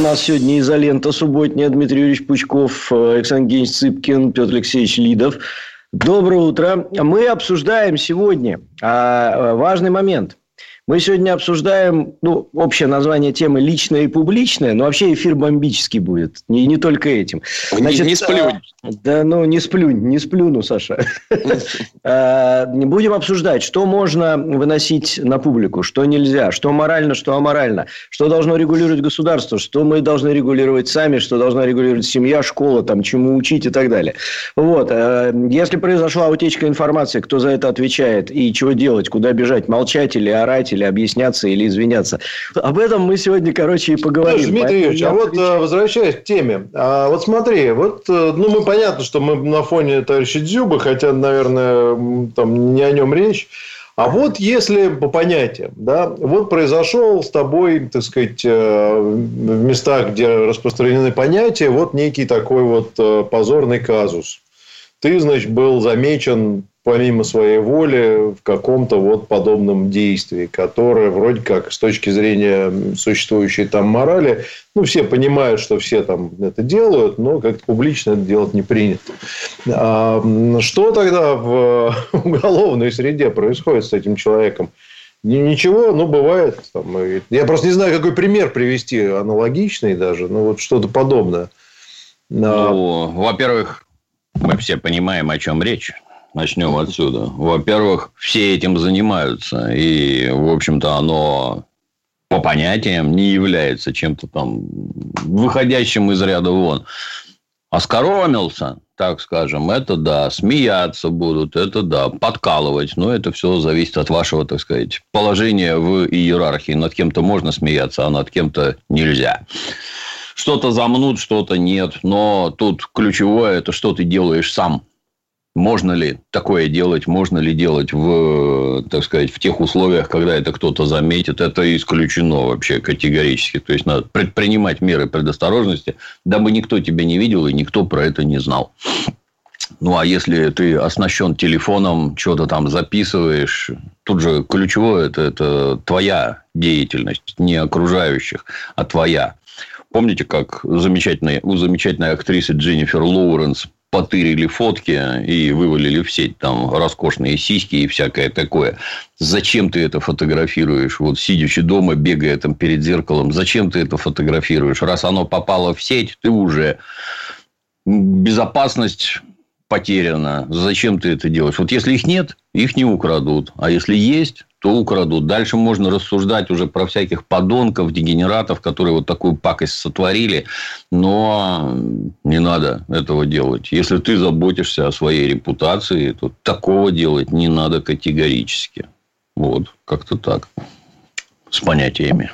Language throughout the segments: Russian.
У нас сегодня изолента субботняя. Дмитрий Юрьевич Пучков, Александр Евгеньевич Цыпкин, Петр Алексеевич Лидов. Доброе утро. Мы обсуждаем сегодня а, важный момент. Мы сегодня обсуждаем, ну, общее название темы личное и публичное, но вообще эфир бомбический будет. Не, не только этим. Значит, не, не сплюнь. Да, ну, не сплюнь, не сплюну, Саша. А, будем обсуждать, что можно выносить на публику, что нельзя, что морально, что аморально, что должно регулировать государство, что мы должны регулировать сами, что должна регулировать семья, школа, там, чему учить и так далее. Вот. А, если произошла утечка информации, кто за это отвечает и чего делать, куда бежать, молчать или орать, или объясняться, или извиняться. Об этом мы сегодня, короче, и поговорим. Слушай, Дмитрий Юрьевич, а вот э, возвращаясь к теме. А вот смотри, вот, э, ну, мы понятно, что мы на фоне товарища Дзюбы, хотя, наверное, там не о нем речь. А вот если по понятиям, да, вот произошел с тобой, так сказать, э, в местах, где распространены понятия, вот некий такой вот позорный казус. Ты, значит, был замечен помимо своей воли в каком-то вот подобном действии, которое вроде как с точки зрения существующей там морали, ну, все понимают, что все там это делают, но как-то публично это делать не принято. А что тогда в уголовной среде происходит с этим человеком? Ничего, ну, бывает. Там, я просто не знаю, какой пример привести, аналогичный даже, ну, вот что-то подобное. Ну, во-первых, мы все понимаем, о чем речь. Начнем отсюда. Во-первых, все этим занимаются. И, в общем-то, оно по понятиям не является чем-то там выходящим из ряда вон. Оскоромился, так скажем, это да, смеяться будут, это да, подкалывать, но это все зависит от вашего, так сказать, положения в иерархии. Над кем-то можно смеяться, а над кем-то нельзя. Что-то замнут, что-то нет, но тут ключевое – это что ты делаешь сам – можно ли такое делать, можно ли делать в, так сказать, в тех условиях, когда это кто-то заметит, это исключено вообще категорически. То есть, надо предпринимать меры предосторожности, дабы никто тебя не видел и никто про это не знал. Ну, а если ты оснащен телефоном, что-то там записываешь, тут же ключевое это, это твоя деятельность, не окружающих, а твоя. Помните, как замечательная, у замечательной актрисы Дженнифер Лоуренс потырили фотки и вывалили в сеть там роскошные сиськи и всякое такое. Зачем ты это фотографируешь? Вот сидячи дома, бегая там перед зеркалом, зачем ты это фотографируешь? Раз оно попало в сеть, ты уже безопасность потеряна. Зачем ты это делаешь? Вот если их нет, их не украдут. А если есть, то украдут. Дальше можно рассуждать уже про всяких подонков, дегенератов, которые вот такую пакость сотворили. Но не надо этого делать. Если ты заботишься о своей репутации, то такого делать не надо категорически. Вот, как-то так. С понятиями.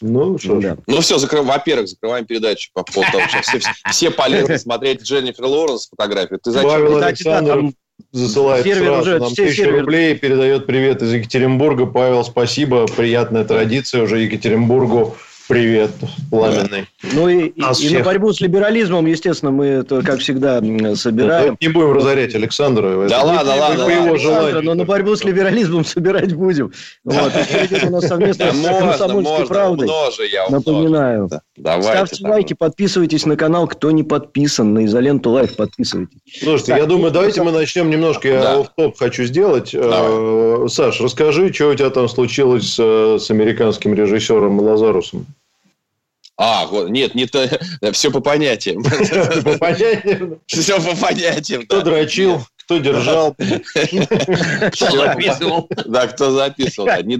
Ну, что да. Ну, все, закрываем. Во-первых, закрываем передачу по поводу того, что все, все полезны смотреть Дженнифер Лоуренс фотографию. Ты зачем? Павел Александров засылает сервер сразу уже, нам тысячу сервер... рублей, передает привет из Екатеринбурга. Павел, спасибо. Приятная традиция уже Екатеринбургу Привет, пламенный. Ну и, и, на борьбу с либерализмом, естественно, мы это, как всегда, собираем. Не будем разорять Александра. Да ладно, ладно. По его желанию. Но на борьбу с либерализмом собирать будем. Вот. у нас совместно с комсомольской правдой. Напоминаю. Ставьте лайки, подписывайтесь на канал, кто не подписан, на изоленту лайф подписывайтесь. Слушайте, я думаю, давайте мы начнем немножко, я топ хочу сделать. Э, Саш, расскажи, что у тебя там случилось с американским режиссером Лазарусом. А, вот, нет, не то, все по понятиям. По понятиям? Все по понятиям. Кто дрочил, кто держал. Кто записывал. Да, кто записывал. Не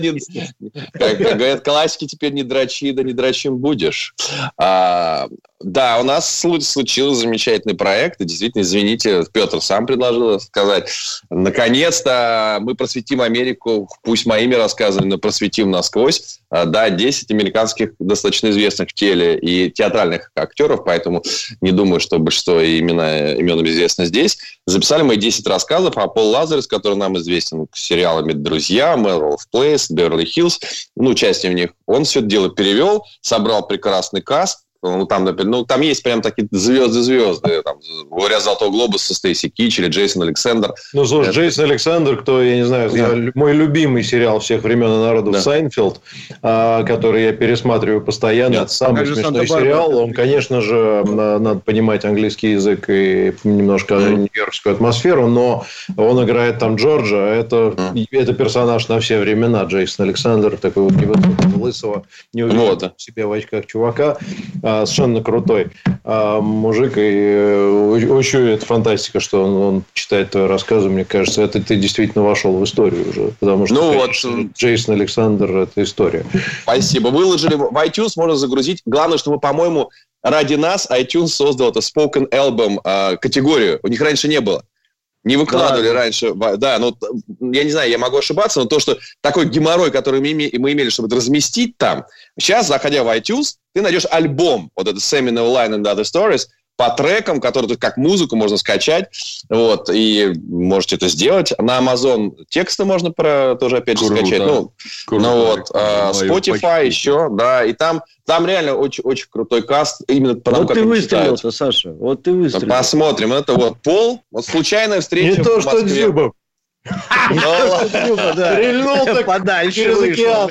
не... Как говорят классики, теперь не драчи, да не драчим будешь. А, да, у нас случился замечательный проект. И действительно, извините, Петр сам предложил сказать. Наконец-то мы просветим Америку, пусть моими рассказами, но просветим насквозь. А, да, 10 американских достаточно известных теле и театральных актеров, поэтому не думаю, что большинство имена, имен известно здесь. Записали мы 10 рассказов о Пол Лазарус, который нам известен сериалами «Друзья», «Melrose Place», «Беверли Хиллз», ну, участие в них. Он все это дело перевел, собрал прекрасный каст, ну, там, например, ну, там есть прям такие звезды-звезды. Там, говорят, «Золотой глобус» со Стейси Кич или Джейсон Александр. Ну, слушай, Это... Джейсон Александр, кто, я не знаю, да. я, мой любимый сериал всех времен и народов да. «Seinfeld», а, который я пересматриваю постоянно. Это самый смешной сериал. Он, конечно же, надо понимать английский язык и немножко mm. нью-йоркскую атмосферу, но он играет там Джорджа. Это, mm. это персонаж на все времена. Джейсон Александр, такой вот невысокого, лысого, неуверенного вот. в себе в очках чувака а, совершенно крутой а, мужик. И очень э, это фантастика, что он, он читает твои рассказы. Мне кажется, это ты действительно вошел в историю уже. Потому что, ну, конечно, вот... Джейсон Александр – это история. Спасибо. Выложили в iTunes, можно загрузить. Главное, чтобы, по-моему, ради нас iTunes создал это Spoken Album э, категорию. У них раньше не было. Не выкладывали да. раньше. Да, ну, я не знаю, я могу ошибаться, но то, что такой геморрой, который мы, мы имели, чтобы разместить там, сейчас, заходя в iTunes, ты найдешь альбом, вот этот Seminole Line and Other Stories, по трекам, которые как музыку можно скачать, вот, и можете это сделать. На Amazon тексты можно про, тоже опять же Круто. скачать. Ну, Круто. ну вот, uh, Spotify еще, да, и там, там реально очень, очень крутой каст, именно потому, вот как ты выстрелил-то, Саша, вот ты выстрелил. Посмотрим, это вот Пол, вот случайная встреча Не то, что Дзюба. Стрельнул так подальше через океан.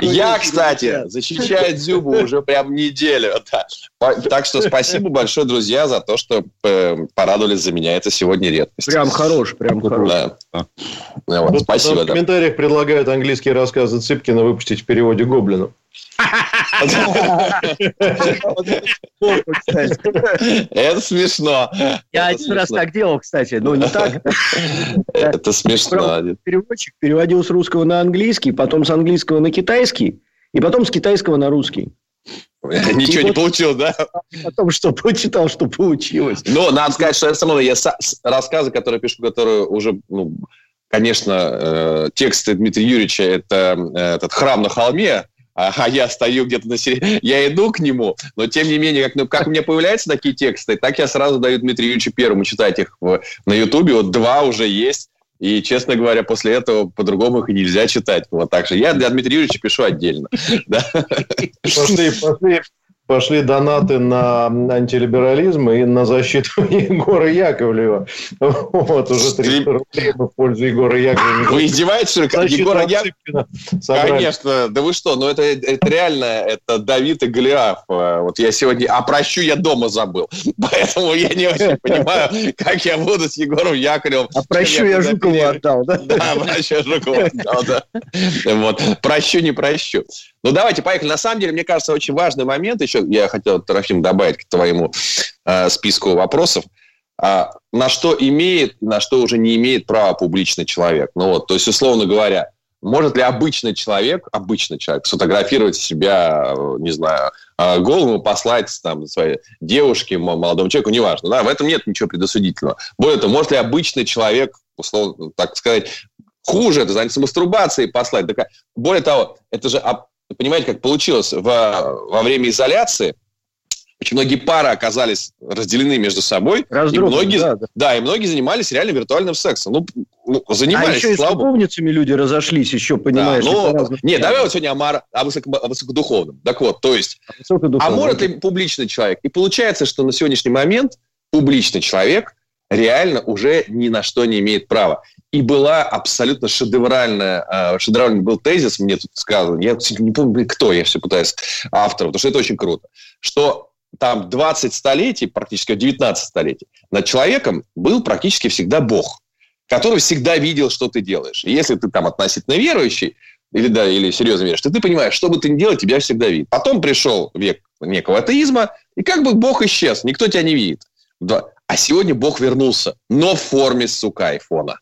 Я, кстати, защищаю Дзюбу уже прям неделю. Так что спасибо большое, друзья, за то, что э, порадовались за меня. Это сегодня редкость. Прям хорош, прям хорош. Спасибо. В комментариях предлагают английские рассказы Цыпкина выпустить в переводе Гоблину. Это смешно. Я один раз так делал, кстати, но не так. Это смешно. Переводчик переводил с русского на английский, потом с английского на китайский, и потом с китайского на русский. Ничего не получил, да? Потом что прочитал, что получилось. Но надо сказать, что это со мной. Я рассказы, которые пишу, которые уже, ну, конечно, э, тексты Дмитрия Юрьевича, это э, этот храм на холме, а, я стою где-то на середине, я иду к нему, но тем не менее, как, ну, как у меня появляются такие тексты, так я сразу даю Дмитрию Юрьевичу Первому читать их в, на Ютубе, вот два уже есть, и, честно говоря, после этого по-другому их и нельзя читать. Вот так же. Я для Дмитрия Юрьевича пишу отдельно. Пошли, пошли, пошли донаты на антилиберализм и на защиту Егора Яковлева. Вот, уже 300 рублей в пользу Егора Яковлева. Вы издеваетесь, что? Егора Яковлева? Конечно, да вы что, ну это, это реально, это Давид и Голиаф. Вот я сегодня, а прощу я дома забыл. Поэтому я не очень понимаю, как я буду с Егором Яковлевым. А прощу я Жукову отдал, да? Да, прощу Жукову отдал, да. Вот, прощу, не прощу. Ну, давайте, поехали. На самом деле, мне кажется, очень важный момент еще, я хотел, Трофим, добавить к твоему э, списку вопросов. А, на что имеет, на что уже не имеет права публичный человек. Ну вот, то есть, условно говоря, может ли обычный человек, обычный человек, сфотографировать себя, не знаю, э, голым и послать там, своей девушке, молодому человеку, неважно. Да, в этом нет ничего предосудительного. Более того, может ли обычный человек, условно, так сказать, хуже это заняться мастурбацией послать. Более того, это же понимаете, как получилось в, во время изоляции, очень многие пары оказались разделены между собой. И многие, да, да. да, и многие занимались реально виртуальным сексом. Ну, ну занимались, а еще и с любовницами люди разошлись, еще, понимаешь? Да, но... Нет, давай вот сегодня о, мар... о, высоко... о высокодуховном. Так вот, то есть, а, а может ли публичный человек? И получается, что на сегодняшний момент публичный человек реально уже ни на что не имеет права. И была абсолютно шедевральная, э, шедевральный был тезис, мне тут сказано, я не помню, кто, я все пытаюсь, автор, потому что это очень круто, что там 20 столетий, практически 19 столетий, над человеком был практически всегда Бог, который всегда видел, что ты делаешь. И если ты там относительно верующий, или, да, или серьезно веришь, то ты понимаешь, что бы ты ни делал, тебя всегда видит. Потом пришел век некого атеизма, и как бы Бог исчез, никто тебя не видит. А сегодня Бог вернулся, но в форме, сука, айфона,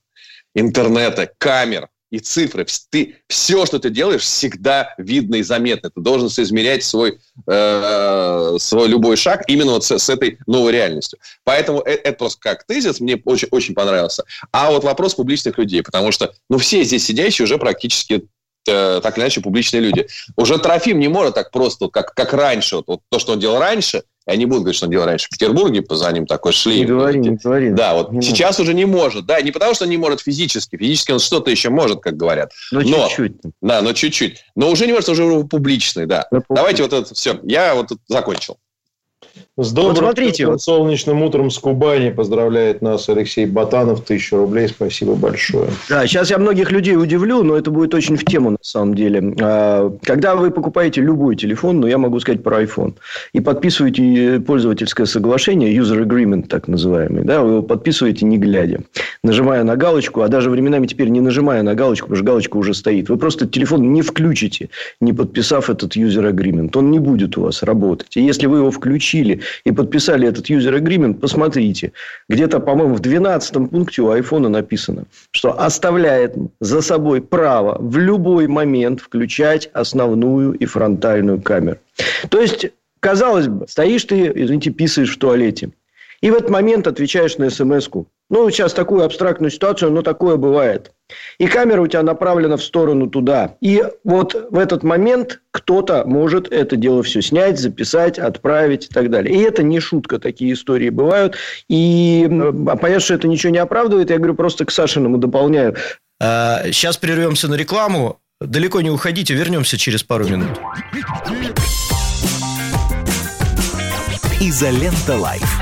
интернета, камер, и цифры. Ты, все, что ты делаешь, всегда видно и заметно. Ты должен соизмерять свой, э, свой любой шаг именно вот с, с этой новой реальностью. Поэтому это, это просто как тезис мне очень, очень понравился. А вот вопрос публичных людей, потому что ну, все здесь сидящие уже практически э, так или иначе публичные люди. Уже Трофим не может так просто, как, как раньше. Вот, вот то, что он делал раньше, я не буду говорить, что он делал раньше в Петербурге, за ним такой шли. Не говори, не говори. Да, вот не сейчас может. уже не может. Да, не потому, что он не может физически. Физически он что-то еще может, как говорят. Но, но чуть-чуть. Да, но чуть-чуть. Но уже не может, уже публичный, да. Но Давайте вот это все. Я вот закончил. С добрым вот смотрите, вот. солнечным утром с Кубани поздравляет нас Алексей Батанов. Тысячу рублей. Спасибо большое. Да, сейчас я многих людей удивлю, но это будет очень в тему на самом деле. А, когда вы покупаете любой телефон, ну, я могу сказать про iPhone, и подписываете пользовательское соглашение, user agreement так называемый, да, вы его подписываете не глядя, нажимая на галочку, а даже временами теперь не нажимая на галочку, потому что галочка уже стоит. Вы просто телефон не включите, не подписав этот user agreement. Он не будет у вас работать. И если вы его включили и подписали этот user agreement, посмотрите. Где-то, по-моему, в 12 пункте у айфона написано, что оставляет за собой право в любой момент включать основную и фронтальную камеру. То есть, казалось бы, стоишь ты, извините, писаешь в туалете. И в этот момент отвечаешь на смс-ку. Ну, сейчас такую абстрактную ситуацию, но такое бывает. И камера у тебя направлена в сторону туда. И вот в этот момент кто-то может это дело все снять, записать, отправить и так далее. И это не шутка, такие истории бывают. И а понятно, что это ничего не оправдывает. Я говорю, просто к Сашиному дополняю. Сейчас а, прервемся на рекламу. Далеко не уходите, вернемся через пару минут. Изолента Live.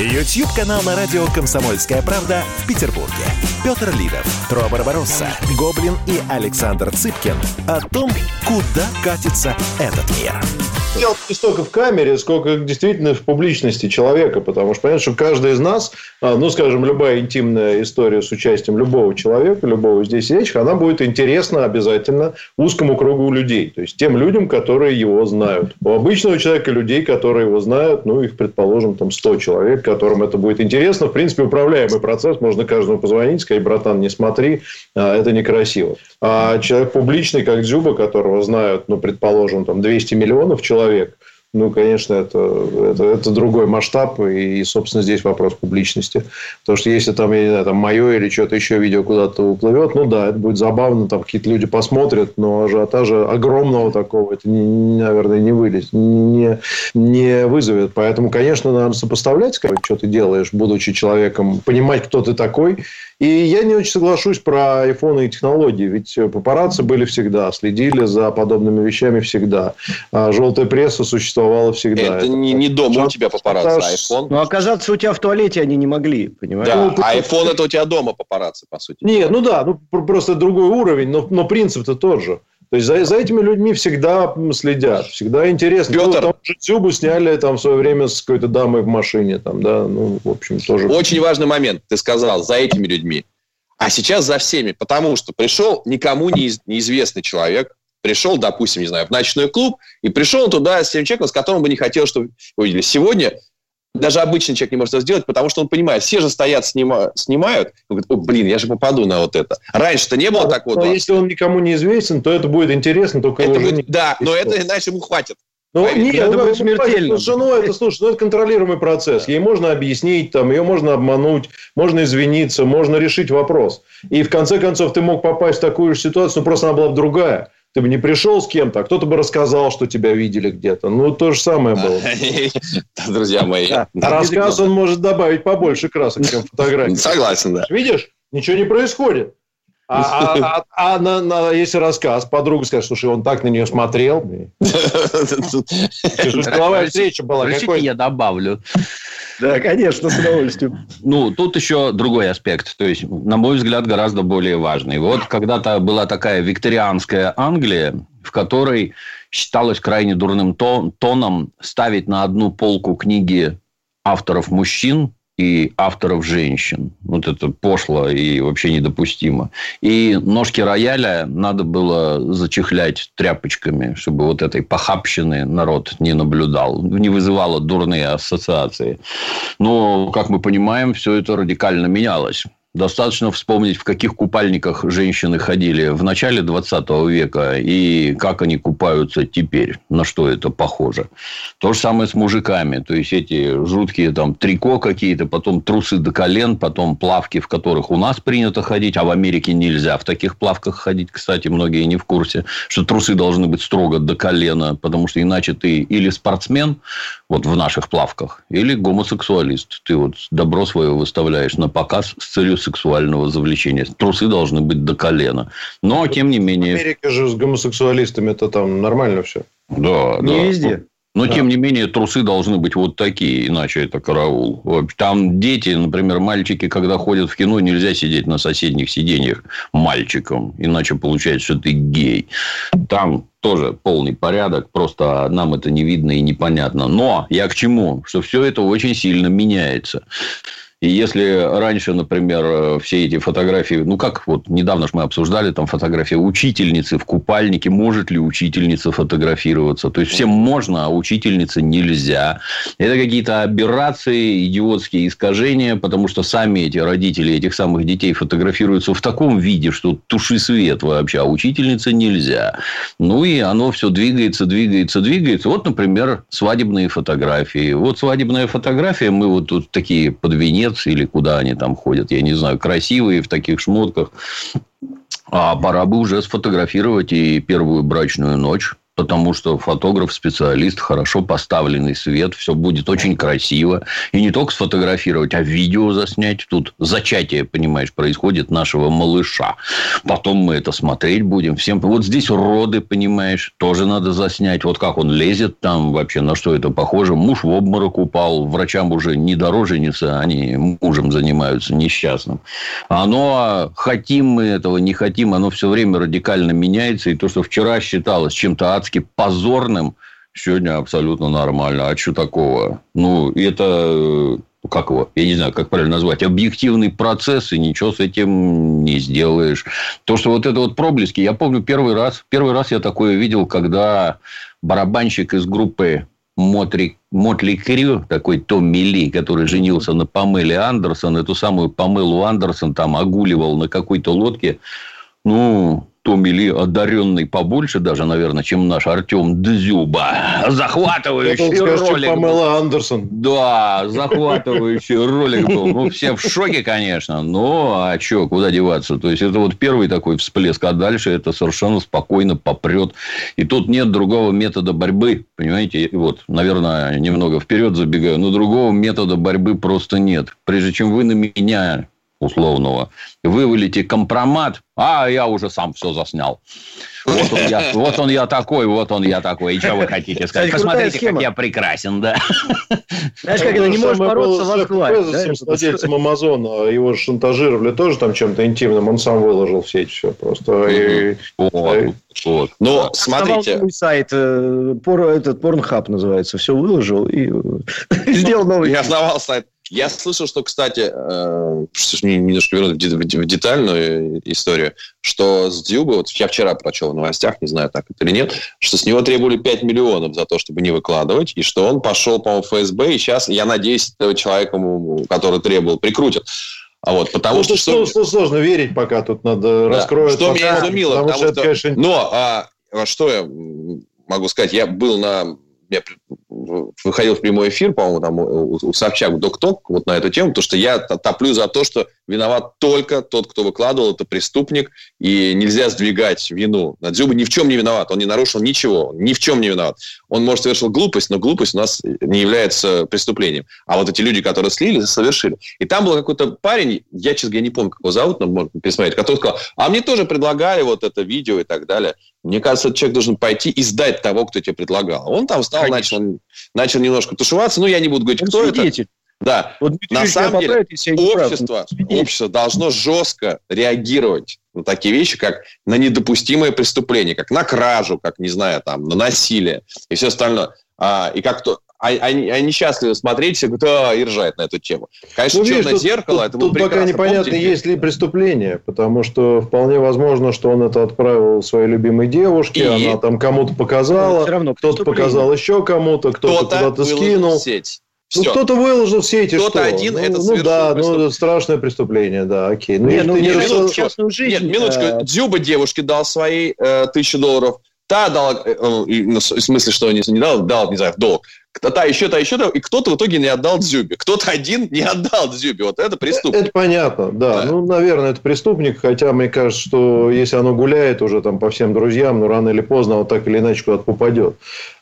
YouTube-канал на радио «Комсомольская правда» в Петербурге. Петр Лидов, Тро Барбаросса, Гоблин и Александр Цыпкин о том, куда катится этот мир. Дело не столько в камере, сколько действительно в публичности человека, потому что понятно, что каждый из нас, а, ну, скажем, любая интимная история с участием любого человека, любого здесь сидящих, она будет интересна обязательно узкому кругу людей, то есть тем людям, которые его знают. У обычного человека людей, которые его знают, ну, их, предположим, там 100 человек, которым это будет интересно. В принципе, управляемый процесс, можно каждому позвонить, сказать, братан, не смотри, а, это некрасиво. А человек публичный, как Дзюба, которого знают, ну, предположим, там 200 миллионов человек, ну, конечно, это, это, это другой масштаб, и, собственно, здесь вопрос публичности. Потому что если там, я не знаю, там мое или что-то еще видео куда-то уплывет, ну да, это будет забавно, там какие-то люди посмотрят, но ажиотажа огромного такого это, не, наверное, не вылез, не, не вызовет. Поэтому, конечно, надо сопоставлять, что ты делаешь, будучи человеком, понимать, кто ты такой, и я не очень соглашусь про айфоны и технологии. Ведь папарацци были всегда, следили за подобными вещами всегда. А желтая пресса существовала всегда. Это, это не, не дома у тебя папарацци, а iPhone. Ну, оказаться у тебя в туалете они не могли, понимаешь? Да, ну, а iPhone это у тебя дома папарацци, по сути. Нет, ну да, ну просто другой уровень, но, но принцип-то тот же. То есть за, за этими людьми всегда следят, всегда интересно. Петр... Ну, там же Дзюбу сняли там в свое время с какой-то дамой в машине, там, да, ну, в общем, тоже. Очень важный момент, ты сказал, за этими людьми. А сейчас за всеми, потому что пришел никому неизвестный человек, пришел, допустим, не знаю, в ночной клуб, и пришел туда с тем человеком, с которым бы не хотел, чтобы увидели. Сегодня даже обычный человек не может это сделать, потому что он понимает, все же стоят, снима, снимают, он говорит, о, блин, я же попаду на вот это. Раньше-то не было да, такого. Но если он никому не известен, то это будет интересно, только это будет, Да, но это иначе ему хватит. Ну, нет, это ну, будет смертельно. С женой это, слушай, ну, это контролируемый процесс. Ей можно объяснить, там, ее можно обмануть, можно извиниться, можно решить вопрос. И в конце концов ты мог попасть в такую же ситуацию, но просто она была бы другая. Ты бы не пришел с кем-то, а кто-то бы рассказал, что тебя видели где-то. Ну, то же самое было. Друзья мои. А рассказ он может добавить побольше красок, чем фотографии. Согласен, да. Видишь, ничего не происходит. А, а, а, а на, на, если рассказ, подруга скажет, слушай, он так на нее смотрел. Деловая встреча была. Разрешите, я добавлю. Да, конечно, с удовольствием. Ну, тут еще другой аспект. То есть, на мой взгляд, гораздо более важный. Вот когда-то была такая викторианская Англия, в которой считалось крайне дурным тоном ставить на одну полку книги авторов мужчин и авторов женщин. Вот это пошло и вообще недопустимо. И ножки рояля надо было зачехлять тряпочками, чтобы вот этой похабщины народ не наблюдал, не вызывало дурные ассоциации. Но, как мы понимаем, все это радикально менялось. Достаточно вспомнить, в каких купальниках женщины ходили в начале 20 века и как они купаются теперь, на что это похоже. То же самое с мужиками. То есть, эти жуткие там трико какие-то, потом трусы до колен, потом плавки, в которых у нас принято ходить, а в Америке нельзя в таких плавках ходить. Кстати, многие не в курсе, что трусы должны быть строго до колена, потому что иначе ты или спортсмен, вот в наших плавках, или гомосексуалист. Ты вот добро свое выставляешь на показ с целью сексуального завлечения. Трусы должны быть до колена. Но, тем не менее... Америка же с гомосексуалистами это там нормально все. Да, Не да. везде. Но, Да. тем не менее, трусы должны быть вот такие, иначе это караул. Там дети, например, мальчики, когда ходят в кино, нельзя сидеть на соседних сиденьях мальчиком, иначе получается, что ты гей. Там тоже полный порядок, просто нам это не видно и непонятно. Но я к чему? Что все это очень сильно меняется. И если раньше, например, э, все эти фотографии, ну как вот недавно ж мы обсуждали там фотографии учительницы в купальнике, может ли учительница фотографироваться? То есть всем можно, а учительнице нельзя. Это какие-то аберрации, идиотские искажения, потому что сами эти родители этих самых детей фотографируются в таком виде, что туши свет вообще, а учительнице нельзя. Ну и оно все двигается, двигается, двигается. Вот, например, свадебные фотографии. Вот свадебная фотография, мы вот тут такие под венец или куда они там ходят, я не знаю, красивые в таких шмотках. А пора бы уже сфотографировать и первую брачную ночь. Потому что фотограф, специалист, хорошо поставленный свет, все будет очень красиво. И не только сфотографировать, а видео заснять. Тут зачатие, понимаешь, происходит нашего малыша. Потом мы это смотреть будем. Всем... Вот здесь роды, понимаешь, тоже надо заснять. Вот как он лезет там вообще, на что это похоже. Муж в обморок упал. Врачам уже не дороженица, они мужем занимаются несчастным. Оно, хотим мы этого, не хотим, оно все время радикально меняется. И то, что вчера считалось чем-то адски позорным, сегодня абсолютно нормально. А что такого? Ну, это э, как его, я не знаю, как правильно назвать, объективный процесс, и ничего с этим не сделаешь. То, что вот это вот проблески, я помню первый раз, первый раз я такое видел, когда барабанщик из группы Мотри, Мотли Крю, такой Томми Ли, который женился на Памеле Андерсон, эту самую Памелу Андерсон там огуливал на какой-то лодке. Ну, Томми Ли одаренный побольше даже, наверное, чем наш Артем Дзюба. Захватывающий скажешь, ролик. Памела Андерсон. Да, захватывающий ролик был. Ну, все в шоке, конечно. Но, а что, куда деваться? То есть, это вот первый такой всплеск. А дальше это совершенно спокойно попрет. И тут нет другого метода борьбы. Понимаете? Вот, наверное, немного вперед забегаю. Но другого метода борьбы просто нет. Прежде чем вы на меня условного, вывалите компромат, а я уже сам все заснял. Вот он, я, вот он я такой, вот он я такой. И что вы хотите сказать? Кстати, Посмотрите, как схема. я прекрасен, да. Знаешь, как это не можешь бороться, возглавь. Да? с владельцем Амазона, его же шантажировали тоже там чем-то интимным, он сам выложил в сеть все просто. И- Вот, вот. Но Основал смотрите, сайт, э, пор, этот Порнхаб называется, все выложил и э, сделал новый. я основал сайт. Я слышал, что, кстати, э, что мне немножко вернуть в де- в де- в детальную историю, что с Дзюбы, вот я вчера прочел в новостях, не знаю, так это или нет, что с него требовали 5 миллионов за то, чтобы не выкладывать, и что он пошел, по-моему, в ФСБ, и сейчас, я надеюсь, этого человека, который требовал, прикрутят. А вот, потому Ну, что... что, что сложно верить, пока тут надо Да. раскроют. Что меня пока, изумило, потому, потому что, что- это, конечно, Но а, а что я могу сказать? Я был на... Я при- в- выходил в прямой эфир, по-моему, там у, у Собчак Док-Ток вот на эту тему, потому что я топлю за то, что виноват только тот, кто выкладывал, это преступник, и нельзя сдвигать вину. Дзюба ни в чем не виноват, он не нарушил ничего, ни в чем не виноват. Он, может, совершил глупость, но глупость у нас не является преступлением. А вот эти люди, которые слили, совершили. И там был какой-то парень, я, честно говоря, не помню, как его зовут, но можно пересмотреть, который сказал, а мне тоже предлагали вот это видео и так далее. Мне кажется, этот человек должен пойти и сдать того, кто тебе предлагал. Он там встал, начал, начал немножко тушеваться. Ну, я не буду говорить, он кто свидетель. это. Да, вот на самом деле общество, общество должно жестко реагировать на такие вещи, как на недопустимое преступление, как на кражу, как, не знаю, там, на насилие и все остальное. А, и как то, а, они, они счастливы смотреть, все говорят, а, и ржать на эту тему. Конечно, ну, видишь, черное тут, зеркало, тут, это Тут пока непонятно, Помните? есть ли преступление, потому что вполне возможно, что он это отправил своей любимой девушке, и... она там кому-то показала, кто-то показал еще кому-то, кто-то, кто-то куда-то скинул. В сеть. Ну, кто-то выложил все эти Кто-то что? один ну, это Ну, да, ну, это страшное преступление, да, окей. Ну, нет, ну, не минуточку, частную жизнь. Нет, минуточку. А... Дзюба девушке дал свои э, тысячи долларов. Та дала, э, э, в смысле, что не, не дал, дал, не знаю, в долг та еще, та еще, и кто-то в итоге не отдал Дзюбе. Кто-то один не отдал Дзюбе. Вот это преступник. Это понятно, да. да. Ну, наверное, это преступник, хотя мне кажется, что если оно гуляет уже там по всем друзьям, ну, рано или поздно вот так или иначе куда-то попадет.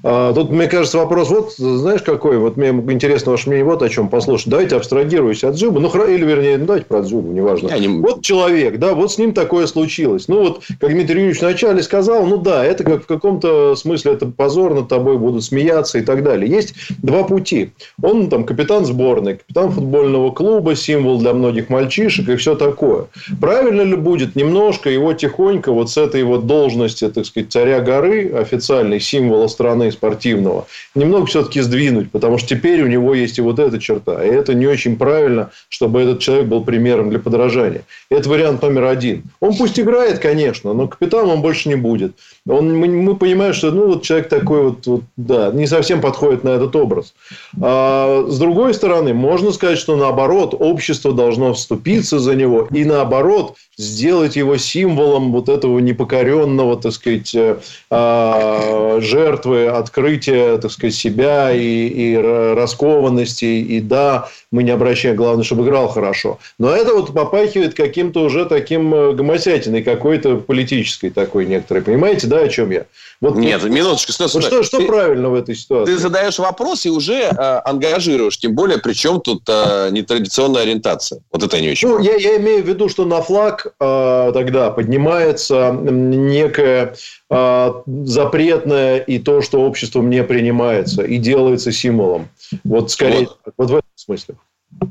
А, тут, мне кажется, вопрос, вот, знаешь, какой? Вот мне интересно ваше мнение вот о чем послушать. Давайте абстрагируюсь от Дзюбы. Ну, или, вернее, ну, давайте про Дзюбу, неважно. не... Вот человек, да, вот с ним такое случилось. Ну, вот, как Дмитрий Юрьевич вначале сказал, ну, да, это как в каком-то смысле это позор над тобой будут смеяться и так далее есть два пути. Он там капитан сборной, капитан футбольного клуба, символ для многих мальчишек и все такое. Правильно ли будет немножко его тихонько вот с этой вот должности, так сказать, царя горы, официальной символа страны спортивного, немного все-таки сдвинуть, потому что теперь у него есть и вот эта черта. И это не очень правильно, чтобы этот человек был примером для подражания. Это вариант номер один. Он пусть играет, конечно, но капитаном он больше не будет. Он, мы, мы понимаем, что ну, вот человек такой вот, вот, да, не совсем подходит на этот образ. А, с другой стороны, можно сказать, что наоборот, общество должно вступиться за него и наоборот сделать его символом вот этого непокоренного, так сказать, э, а, жертвы, открытия, так сказать, себя и, и раскованности. И да, мы не обращаем, главное, чтобы играл хорошо. Но это вот попахивает каким-то уже таким э, гомосятиной какой-то политической такой некоторой. Понимаете, да, о чем я? Вот Нет, тут... минуточку. Стой, стой. Что, что ты, правильно в этой ситуации? Ты задаешь вопрос и уже э, ангажируешь. Тем более, причем тут э, нетрадиционная ориентация. Вот это не очень. Ну, я, я имею в виду, что на флаг э, тогда поднимается некое э, запретное и то, что обществом не принимается, и делается символом. Вот скорее, вот, вот в этом смысле.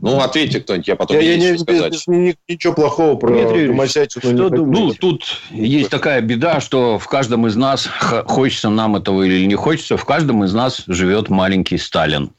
Ну, ответьте кто-нибудь, я потом я, я не сказать. Не, ничего плохого про Домосятину не Ну, тут есть такая беда, что в каждом из нас, хочется нам этого или не хочется, в каждом из нас живет маленький Сталин.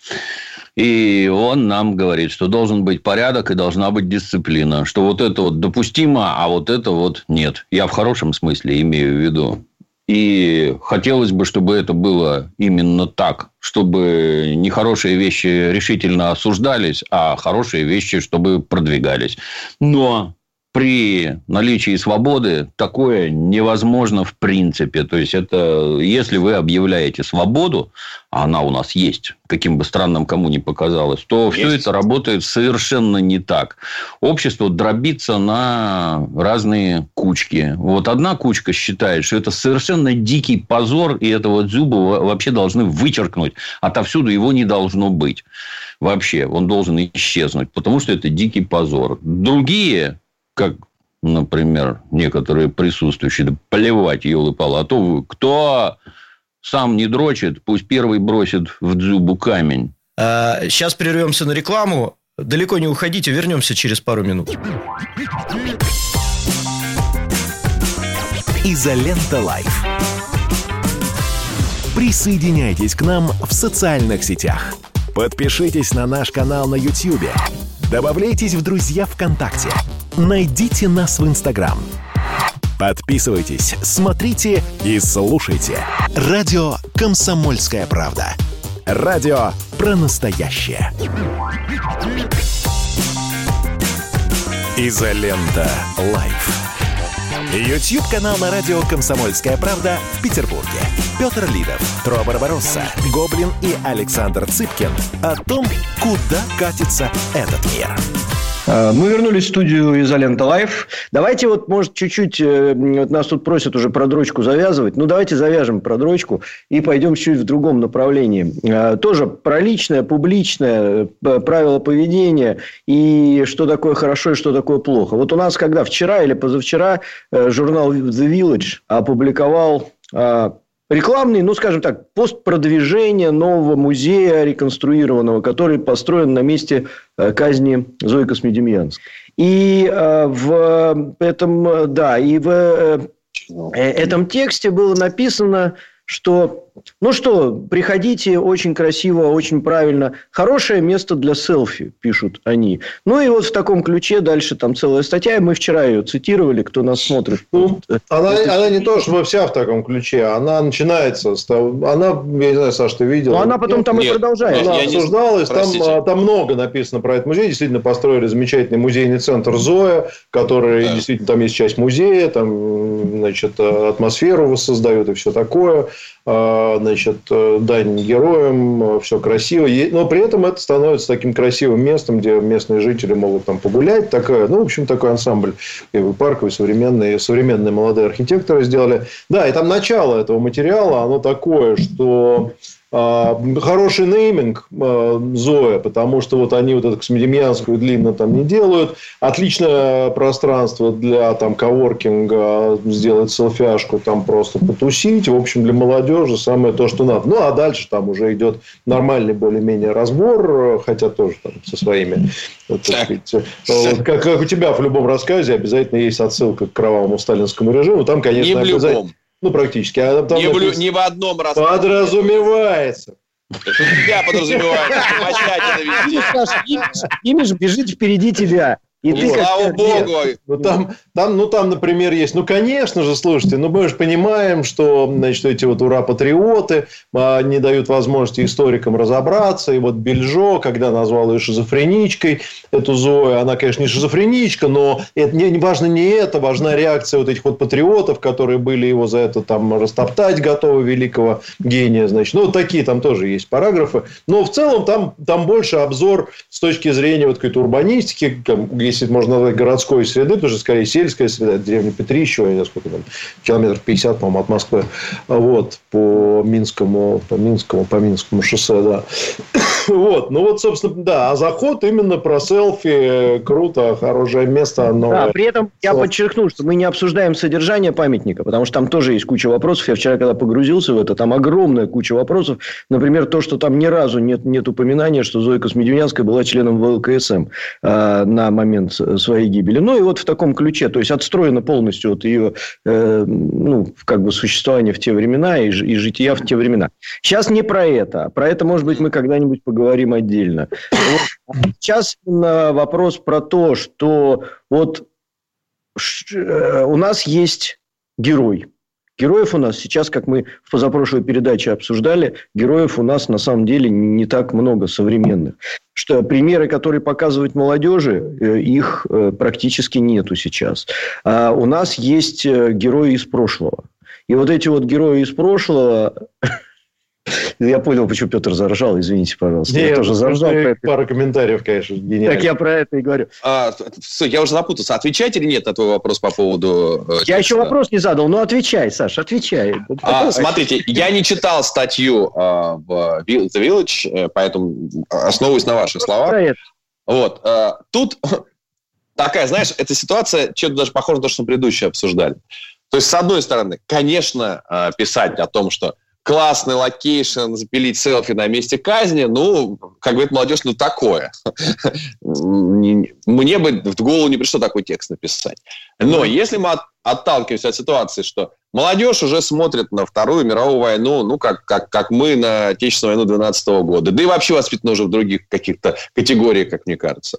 И он нам говорит, что должен быть порядок и должна быть дисциплина. Что вот это вот допустимо, а вот это вот нет. Я в хорошем смысле имею в виду. И хотелось бы, чтобы это было именно так, чтобы нехорошие вещи решительно осуждались, а хорошие вещи, чтобы продвигались. Но при наличии свободы такое невозможно в принципе. То есть, это если вы объявляете свободу, а она у нас есть, каким бы странным кому ни показалось, то есть. все это работает совершенно не так. Общество дробится на разные кучки. Вот одна кучка считает, что это совершенно дикий позор, и этого дзюбу вообще должны вычеркнуть. Отовсюду его не должно быть. Вообще, он должен исчезнуть, потому что это дикий позор. Другие как, например, некоторые присутствующие, да плевать, елы-палы, а то кто сам не дрочит, пусть первый бросит в дзюбу камень. А, сейчас прервемся на рекламу. Далеко не уходите, вернемся через пару минут. Изолента Live. Присоединяйтесь к нам в социальных сетях. Подпишитесь на наш канал на YouTube. Добавляйтесь в друзья ВКонтакте – найдите нас в Инстаграм. Подписывайтесь, смотрите и слушайте. Радио «Комсомольская правда». Радио про настоящее. Изолента. Live. YouTube-канал на радио «Комсомольская правда» в Петербурге. Петр Лидов, Тро Барбаросса, Гоблин и Александр Цыпкин о том, куда катится этот мир. А, мы вернулись в студию «Изолента Live». Давайте вот, может, чуть-чуть... Э, вот нас тут просят уже про дрочку завязывать. Ну, давайте завяжем про дрочку и пойдем чуть в другом направлении. А, тоже про личное, публичное, э, правила поведения и что такое хорошо и что такое плохо. Вот у нас, когда вчера или позавчера э, журнал The Village опубликовал рекламный, ну, скажем так, пост продвижения нового музея реконструированного, который построен на месте э, казни Зои Космедемьянск. И э, в этом, да, и в э, этом тексте было написано, что ну что, приходите, очень красиво, очень правильно. Хорошее место для селфи, пишут они. Ну, и вот в таком ключе дальше там целая статья. Мы вчера ее цитировали, кто нас смотрит. Ну, она, она не то, что вся в таком ключе. Она начинается с того... Она, я не знаю, Саш, ты видел? Но она потом там нет, и продолжает. Она обсуждалась. Там, а, там много написано про этот музей. Действительно, построили замечательный музейный центр Зоя, который да. действительно там есть часть музея, там, значит, атмосферу воссоздают и все такое. А, значит, э, дань героям, э, все красиво. Но при этом это становится таким красивым местом, где местные жители могут там погулять. Такая, ну, в общем, такой ансамбль парковый, современные, современные молодые архитекторы сделали. Да, и там начало этого материала, оно такое, что хороший нейминг а, Зоя, потому что вот они вот эту космодемьянскую длинно там не делают. Отличное пространство для там коворкинга, сделать селфяшку, там просто потусить. В общем, для молодежи самое то, что надо. Ну, а дальше там уже идет нормальный более-менее разбор, хотя тоже там со своими, так сказать, вот, как, как у тебя в любом рассказе обязательно есть отсылка к кровавому сталинскому режиму. Там, конечно, не в любом. Ну, практически. А там, не, написано, в, не в одном рассказе. Подразумевается. Это тебя подразумевается. Имидж бежит впереди тебя. И ты слава богу. Ну там, там, ну, там, например, есть... Ну, конечно же, слушайте, ну, мы же понимаем, что, значит, эти вот ура-патриоты а, не дают возможности историкам разобраться. И вот Бельжо, когда назвал ее шизофреничкой, эту Зою, она, конечно, не шизофреничка, но это не, не важно не это, важна реакция вот этих вот патриотов, которые были его за это там растоптать готовы, великого гения, значит. Ну, вот такие там тоже есть параграфы. Но в целом там, там больше обзор с точки зрения вот какой-то урбанистики, если можно назвать городской среды, потому что скорее сельская среда, деревня Петрищева, я сколько там, километров 50, по-моему, от Москвы, вот, по Минскому, по Минскому, по Минскому шоссе, да. Вот, ну вот, собственно, да, а заход именно про селфи, круто, хорошее место, но... Да, при этом я подчеркну, что мы не обсуждаем содержание памятника, потому что там тоже есть куча вопросов. Я вчера, когда погрузился в это, там огромная куча вопросов. Например, то, что там ни разу нет, нет упоминания, что Зоя Космедемьянская была членом ВЛКСМ э, на момент своей гибели. Ну, и вот в таком ключе, то есть, отстроено полностью от ее, э, ну, как бы существования в те времена и, и жития в те времена. Сейчас не про это. Про это, может быть, мы когда-нибудь поговорим отдельно. Сейчас вопрос про то, что вот э, у нас есть герой. Героев у нас сейчас, как мы в позапрошлой передаче обсуждали, героев у нас на самом деле не так много современных. Что примеры, которые показывают молодежи, э, их э, практически нету сейчас. А у нас есть герои из прошлого. И вот эти вот герои из прошлого, Я понял, почему Петр заржал. Извините, пожалуйста. Нет, я тоже заржал. Пара комментариев, конечно, гениально. Так я про это и говорю. А, все, я уже запутался. Отвечать или нет на твой вопрос по поводу... Э, я еще вопрос не задал, но отвечай, Саш, отвечай. А, смотрите, я не читал статью а, в The Village, э, поэтому основываюсь на ваших словах. Вот. А, тут такая, знаешь, эта ситуация, чем-то даже похожа на то, что мы предыдущие обсуждали. То есть, с одной стороны, конечно, писать о том, что классный location, запилить селфи на месте казни, ну, как говорит молодежь, ну, такое. Мне бы в голову не пришло такой текст написать. Но если мы отталкиваемся от ситуации, что молодежь уже смотрит на Вторую мировую войну, ну, как, как, как мы на Отечественную войну 12 года, да и вообще воспитаны уже в других каких-то категориях, как мне кажется.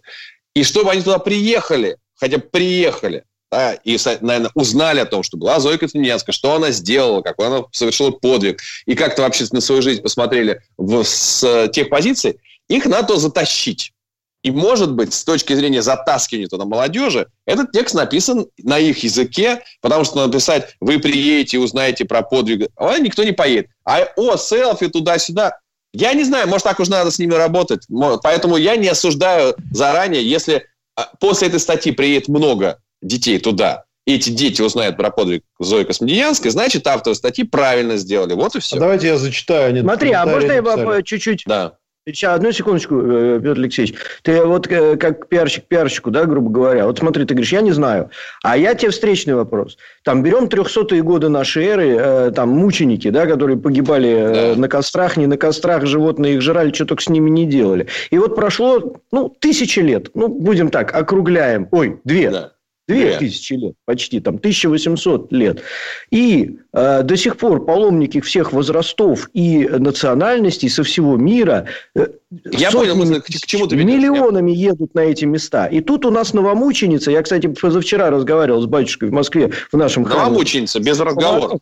И чтобы они туда приехали, хотя бы приехали, да, и, наверное, узнали о том, что была Зоя Катанинянская, что она сделала, какой она совершила подвиг, и как-то вообще на свою жизнь посмотрели в, с тех позиций, их надо затащить. И, может быть, с точки зрения затаскивания туда молодежи, этот текст написан на их языке, потому что написать «вы приедете и узнаете про подвиг», а никто не поедет. А «о, селфи туда-сюда», я не знаю, может, так уж надо с ними работать. Поэтому я не осуждаю заранее, если а, после этой статьи приедет много детей туда, и эти дети узнают про подвиг Зои Космодемьянской, значит, авторы статьи правильно сделали. Вот и все. А давайте я зачитаю. Они Смотри, а можно я написали. по- чуть-чуть Да. Сейчас, одну секундочку, э, Петр Алексеевич. Ты вот э, как пиарщик пиарщику, да, грубо говоря. Вот смотри, ты говоришь, я не знаю. А я тебе встречный вопрос. Там берем 300-е годы нашей эры, э, там мученики, да, которые погибали э, Да. на кострах, не на кострах, животные их жрали, что только с ними не делали. И вот прошло, ну, тысячи лет. Ну, будем так, округляем. Ой, две. Да. Две Две. тысячи лет, почти, там, 1800 лет. И э, до сих пор паломники всех возрастов и национальностей со всего мира э, Я понял, мысль, к- чему ты ведешь. миллионами едут на эти места. И тут у нас новомученица, я, кстати, позавчера разговаривал с батюшкой в Москве в нашем храме. Новомученица, без разговоров.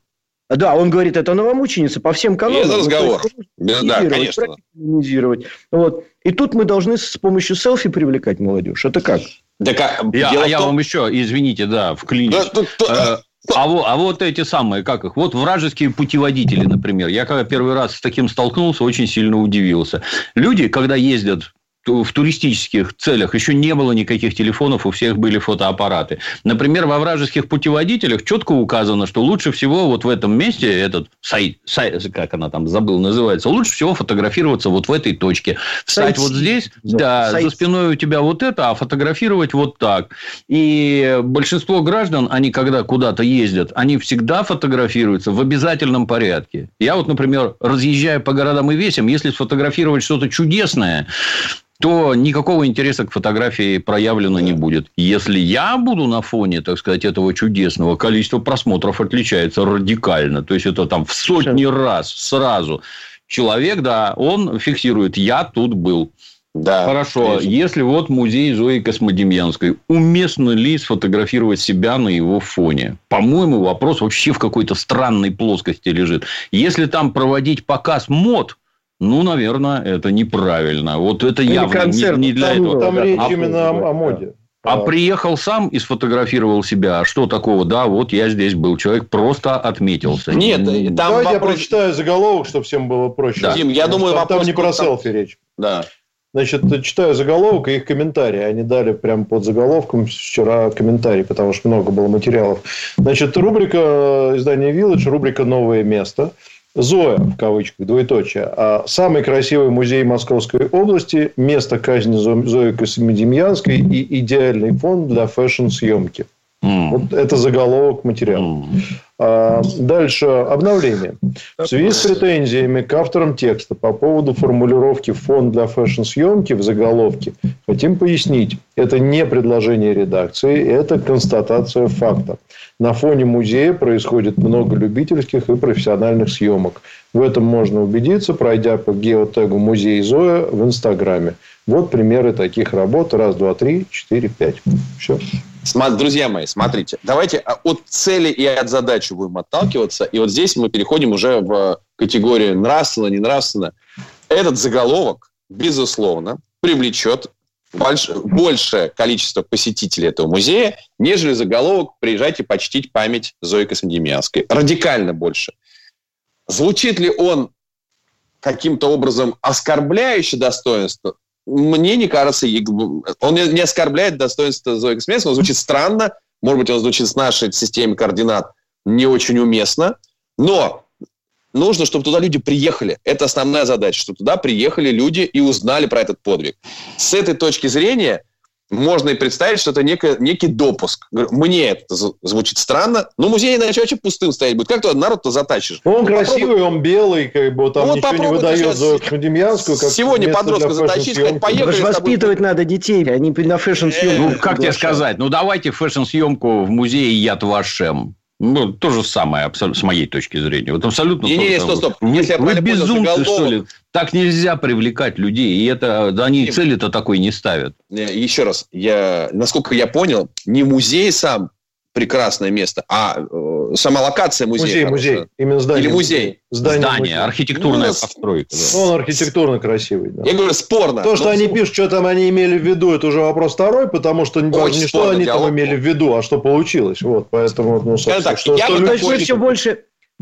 Да, он говорит, это новомученица по всем канонам. Без Ну. Без- Да, конечно. Вот. И тут мы должны с помощью селфи привлекать молодежь. Это как? Так, а, Я, а в я том- вам еще, извините, да, вклинюсь. Да, Э, А вот, а вот эти самые, как их, вот вражеские путеводители, например. Я когда первый раз с таким столкнулся, очень сильно удивился. Люди, когда ездят в туристических целях, еще не было никаких телефонов, у всех были фотоаппараты. Например, во вражеских путеводителях четко указано, что лучше всего вот в этом месте, этот сайт, сайт как она там забыл, называется, лучше всего фотографироваться вот в этой точке. Встать Сайт- вот здесь, да, да, сайт- за спиной у тебя вот это, а фотографировать вот так. И большинство граждан, они когда куда-то ездят, они всегда фотографируются в обязательном порядке. Я вот, например, разъезжая по городам и весям, если сфотографировать что-то чудесное, то никакого интереса к фотографии проявлено не будет. Если я буду на фоне, так сказать, этого чудесного, количество просмотров отличается радикально. То есть, это там в сотни раз сразу. Человек, да, он фиксирует, я тут был. Да, Хорошо, конечно. если вот музей Зои Космодемьянской, уместно ли сфотографировать себя на его фоне? По-моему, вопрос вообще в какой-то странной плоскости лежит. Если там проводить показ мод, ну, наверное, это неправильно. Вот это Или явно не- концерт, не, для там, этого. Там Да, речь а- именно о, о моде. А приехал сам и сфотографировал себя. А что такого? Да, вот я здесь был. Человек просто отметился. Нет, М, там Давайте я вопрос- прочитаю заголовок, чтобы всем было проще. Да. Дим, я Там- думаю, там, вопрос не про селфи речь. Да. Значит, читаю заголовок и их комментарии. Они дали прямо под заголовком вчера комментарий, потому что много было материалов. Значит, рубрика э, издания Village, рубрика «Новое место». Зоя, в кавычках, двоеточие. А Самый красивый музей Московской области, место казни Зо- Зои Космодемьянской и идеальный фон для фэшн-съемки. М, Вот это заголовок материала. м. А, Дальше обновление. В связи с претензиями к авторам текста по поводу формулировки «фон для фэшн-съемки» в заголовке хотим пояснить. Это не предложение редакции, это констатация факта. На фоне музея происходит много любительских и профессиональных съемок. В этом можно убедиться, пройдя по геотегу «Музей Зоя» в Инстаграме. Вот примеры таких работ. Раз, два, три, четыре, пять. Все. Друзья мои, смотрите, давайте а, от цели и от задачи будем отталкиваться. И вот здесь мы переходим уже в категорию нравственно, не нравственно. Этот заголовок, безусловно, привлечет больш- большее количество посетителей этого музея, нежели заголовок «Приезжайте почтить память Зои Космодемьянской». Радикально больше. Звучит ли он каким-то образом оскорбляюще достоинство? Мне не кажется, он не оскорбляет достоинство Зои Космецкой, он звучит странно, может быть, он звучит с нашей системой координат не очень уместно, но нужно, чтобы туда люди приехали. Это основная задача, чтобы туда приехали люди и узнали про этот подвиг. С этой точки зрения можно и представить, что это некое- некий допуск. Мне это звучит странно, но музей иначе вообще пустым стоять будет. Как туда народ-то затащишь? Ну, он Попробуй- красивый, он белый, как бы там Ну, вот ничего не попробуй ты выдает за Космодемьянскую. Как сегодня подростка затащить, сказать, поехали. Потому что воспитывать надо детей, они на фэшн-съемку. Ну, как тебе сказать? Ну, давайте фэшн-съемку в музее Яд Вашем. Ну, то же самое, абсолютно, с моей точки зрения. Вот абсолютно то же Не-не-не, самое. стоп, стоп. Если я вы безумцы, заголовок- что ли? Так нельзя привлекать людей. И это, да, они цели-то такой не ставят. Еще раз, я, насколько я понял, не музей сам прекрасное место, а э, сама локация музея. Музей, хорошая. музей. Именно здание. Или музей. Здание, Здание, музея. архитектурная Ну, постройка. да. Ну, он архитектурно красивый. да. Я говорю, спорно. То, что Но они слушай, пишут, что там они имели в виду, это уже вопрос второй, потому что не важно не что они там диалог. имели в виду, а что получилось. Вот, поэтому, ну, собственно, так, что, я что бы То люди есть мы Очень- все больше,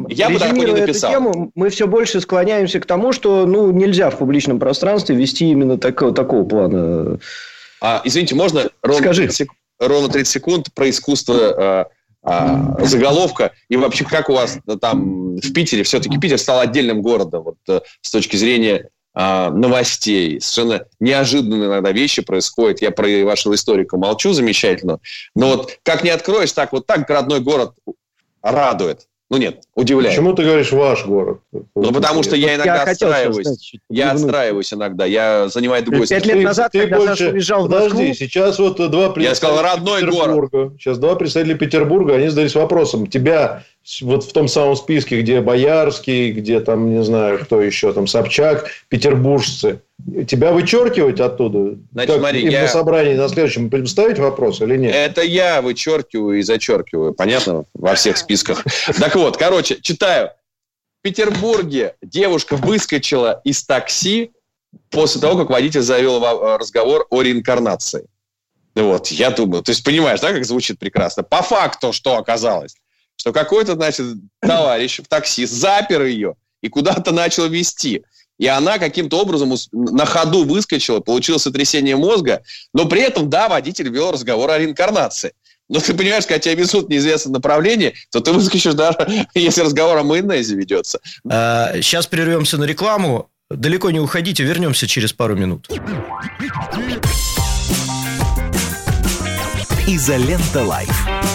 Я бы так не написал. эту тему, мы все больше склоняемся к тому, что ну, нельзя в публичном пространстве вести именно такого, такого плана. А, извините, можно ровно Скажи. 30, сек- ровно 30 секунд про искусство э, а, заголовка и вообще как у вас э, там в Питере все-таки Питер стал отдельным городом вот э, с точки зрения а, новостей. Совершенно неожиданные иногда вещи происходят. Я про вашего историка молчу замечательно. Но вот как не откроешь, так вот так родной город радует. Ну нет, удивляет. Почему ты говоришь ваш город? Ну, потому что я иногда сейчас, отстраиваюсь. Я отстраиваюсь иногда. Я занимаю другой Пять лет назад, когда Саша уезжал в Подожди, Москву- сейчас вот два представителя сказал, родной Петербурга. Сейчас два представителя Петербурга, они задались вопросом. Тебя вот в том самом списке, где Боярский, где там, не знаю, кто еще, там Собчак, петербуржцы. Тебя вычеркивать оттуда? Значит, Как смотри, я- на собрании на следующем представить вопрос или нет? Это я вычеркиваю и зачеркиваю. Понятно? Во всех списках. Так вот, короче, читаю. В Петербурге девушка выскочила из такси после того, как водитель завел во- разговор о реинкарнации. Вот, я думаю, то есть понимаешь, да, как звучит прекрасно? По факту что оказалось? Что какой-то, значит, товарищ в такси запер ее и куда-то начал вести. И она каким-то образом на ходу выскочила, получила сотрясение мозга, но при этом, да, водитель вел разговор о реинкарнации. Но ты понимаешь, когда тебя везут в неизвестном направлении, то ты выскочишь даже, если разговор о майонезе ведется. Сейчас прервемся на рекламу. Далеко не уходите, вернемся через пару минут. Изолента Live.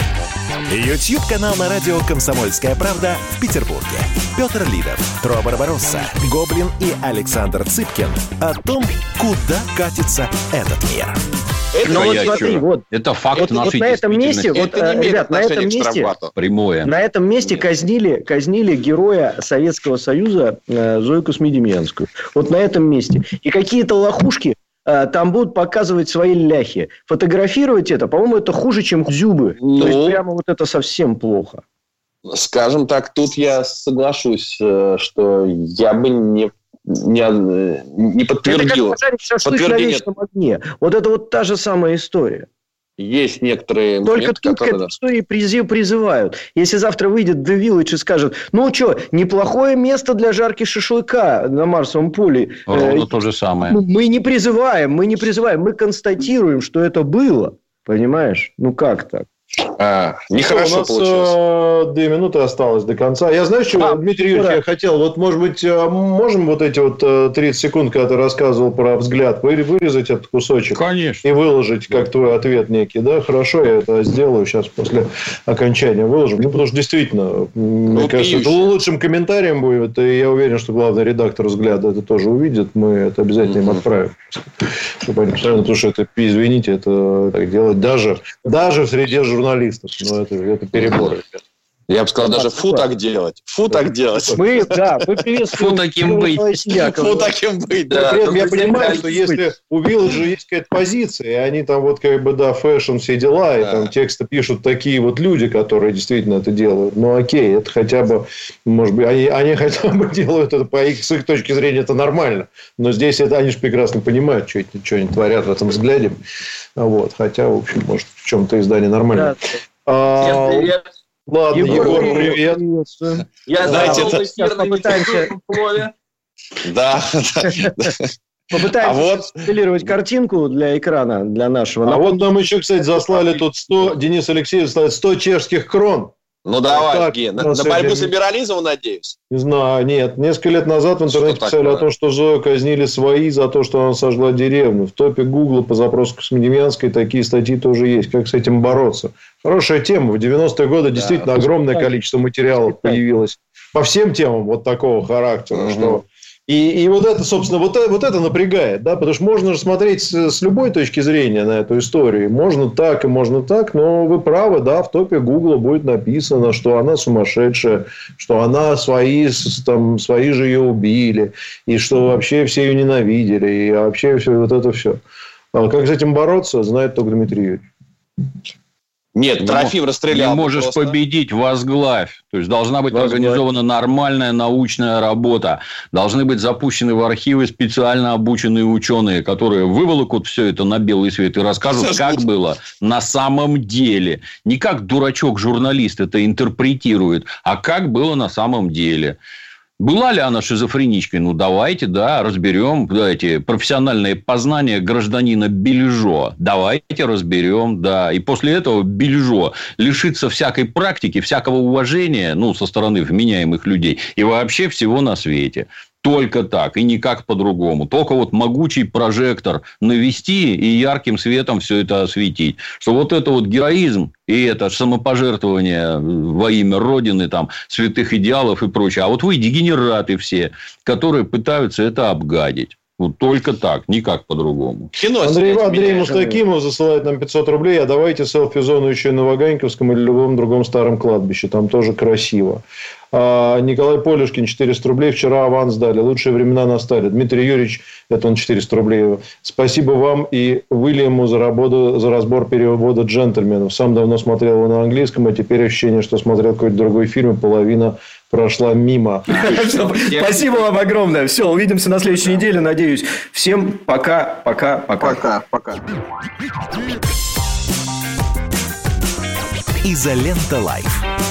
YouTube-канал на радио «Комсомольская правда» в Петербурге. Петр Лидов, Тро Барбаросса, Гоблин и Александр Цыпкин о том, куда катится этот мир. Это Ну вот смотри, вот. Это факт Вот- вот нашей на этом месте, вот, Это не э, ребят, на этом месте. Прямое. на этом месте казнили, казнили героя Советского Союза э, Зою Космедемьянскую. Вот на этом месте. И какие-то лохушки там будут показывать свои ляхи. Фотографировать это, по-моему, это хуже, чем зюбы. То Ну. есть, прямо вот это совсем плохо. Скажем так, тут я соглашусь, э, что я бы не, не, э, не Это подтвердил. как пожарить шашлык на вечном огне. Вот это вот та же самая история. Есть некоторые Только моменты, тут к которые, этой истории призыв призывают. Если завтра выйдет The Village и скажет, ну что, неплохое место для жарки шашлыка на Марсовом поле. Ровно Э, то же самое. мы не призываем, мы не призываем, мы констатируем, что это было. Понимаешь? Ну как так? А, У нехорошо нас получилось. э, две минуты осталось до конца. Я знаю, что, А, Дмитрий Юрьевич, да. я хотел, вот, может быть, э, можем вот эти вот э, 30 секунд, когда ты рассказывал про взгляд, вы- вырезать этот кусочек Конечно. и выложить как твой ответ некий, да? Хорошо, я это сделаю сейчас после окончания выложим. Ну, потому что действительно, мне кажется, это лучшим комментарием будет, и я уверен, что главный редактор взгляда это тоже увидит, мы это обязательно им отправим. Чтобы они потому что это, извините, это так делать даже, даже в среде журналистов. Но это, это перебор. ребят. Я бы сказал, даже да, фу так делать. Фу так делать. Мы, да, мы приветствуем Фу, таким быть. Фу таким быть, да. при этом я понимаю, что если у Village а есть какая-то позиция, и они там вот как бы, да, fashion, все дела, и там тексты пишут такие вот люди, которые действительно это делают. Ну, окей, это хотя бы, может быть, они, они хотя бы делают это по их, с их точки зрения, это нормально. Но здесь это они же прекрасно понимают, что, что они творят в этом взгляде. Вот. Хотя, в общем, может, в чем-то издание нормально. А, ладно, Егор, привет. приветствуем. Я знаете, это- сейчас попытаемся, Да, да. попытаемся А вот- смоделировать картинку для экрана, для нашего. А вот нам еще, кстати, заслали тут 100, Денис Алексеевич ставит 100 чешских крон. Ну давай, Так, Ген, на, на борьбу с либерализмом, надеюсь? Не знаю, нет. Несколько лет назад в интернете Что писали такое? о том, что Зою казнили свои за то, что она сожгла деревню. В топе Гугла по запросу Космодемьянской такие статьи тоже есть. Как с этим бороться? Хорошая тема. В 90-е годы действительно огромное количество материалов появилось по всем темам вот такого характера. Что... И, и вот это, собственно, вот, это- вот это напрягает, да, потому что можно же смотреть с, любой точки зрения на эту историю. Можно так и можно так, но вы правы, да, в топе Гугла будет написано, что она сумасшедшая, что она свои, там, свои же ее убили, и что вообще все ее ненавидели, и вообще все вот это все. А как с этим бороться, знает только Дмитрий Юрьевич. Нет, Не Трофим расстрелял. Не можешь просто. победить, возглавь. То есть должна быть Возглавь. организована нормальная научная работа. Должны быть запущены в архивы специально обученные ученые, которые выволокут все это на белый свет и расскажут, Сожгут. как было на самом деле. Не как дурачок-журналист это интерпретирует, а как было на самом деле. Была ли она шизофреничкой? Ну, давайте, да, разберем да, эти профессиональные познания гражданина Бельжо. Давайте разберем, да. И после этого Бельжо лишится всякой практики, всякого уважения, ну, со стороны вменяемых людей и вообще всего на свете. Только так и никак по-другому. Только вот могучий прожектор навести и ярким светом все это осветить. Что вот это вот героизм и это самопожертвование во имя Родины, там, святых идеалов и прочее. А вот вы дегенераты все, которые пытаются это обгадить. Вот только так, никак по-другому. Кино Андрей, Андрей. Мустакимов засылает нам 500 рублей, а давайте селфи-зону еще и на Ваганьковском или любом другом старом кладбище. Там тоже красиво. А, Николай Полюшкин 400 рублей. Вчера аванс дали. Лучшие времена настали. Дмитрий Юрьевич, это он 400 рублей. Спасибо вам и Уильяму за работу, за разбор перевода джентльменов. Сам давно смотрел его на английском, а теперь ощущение, что смотрел какой-то другой фильм, и половина прошла мимо. Спасибо вам огромное. Все, увидимся на следующей неделе, надеюсь. Всем пока, пока, пока. Пока, пока. Изолента Лайф.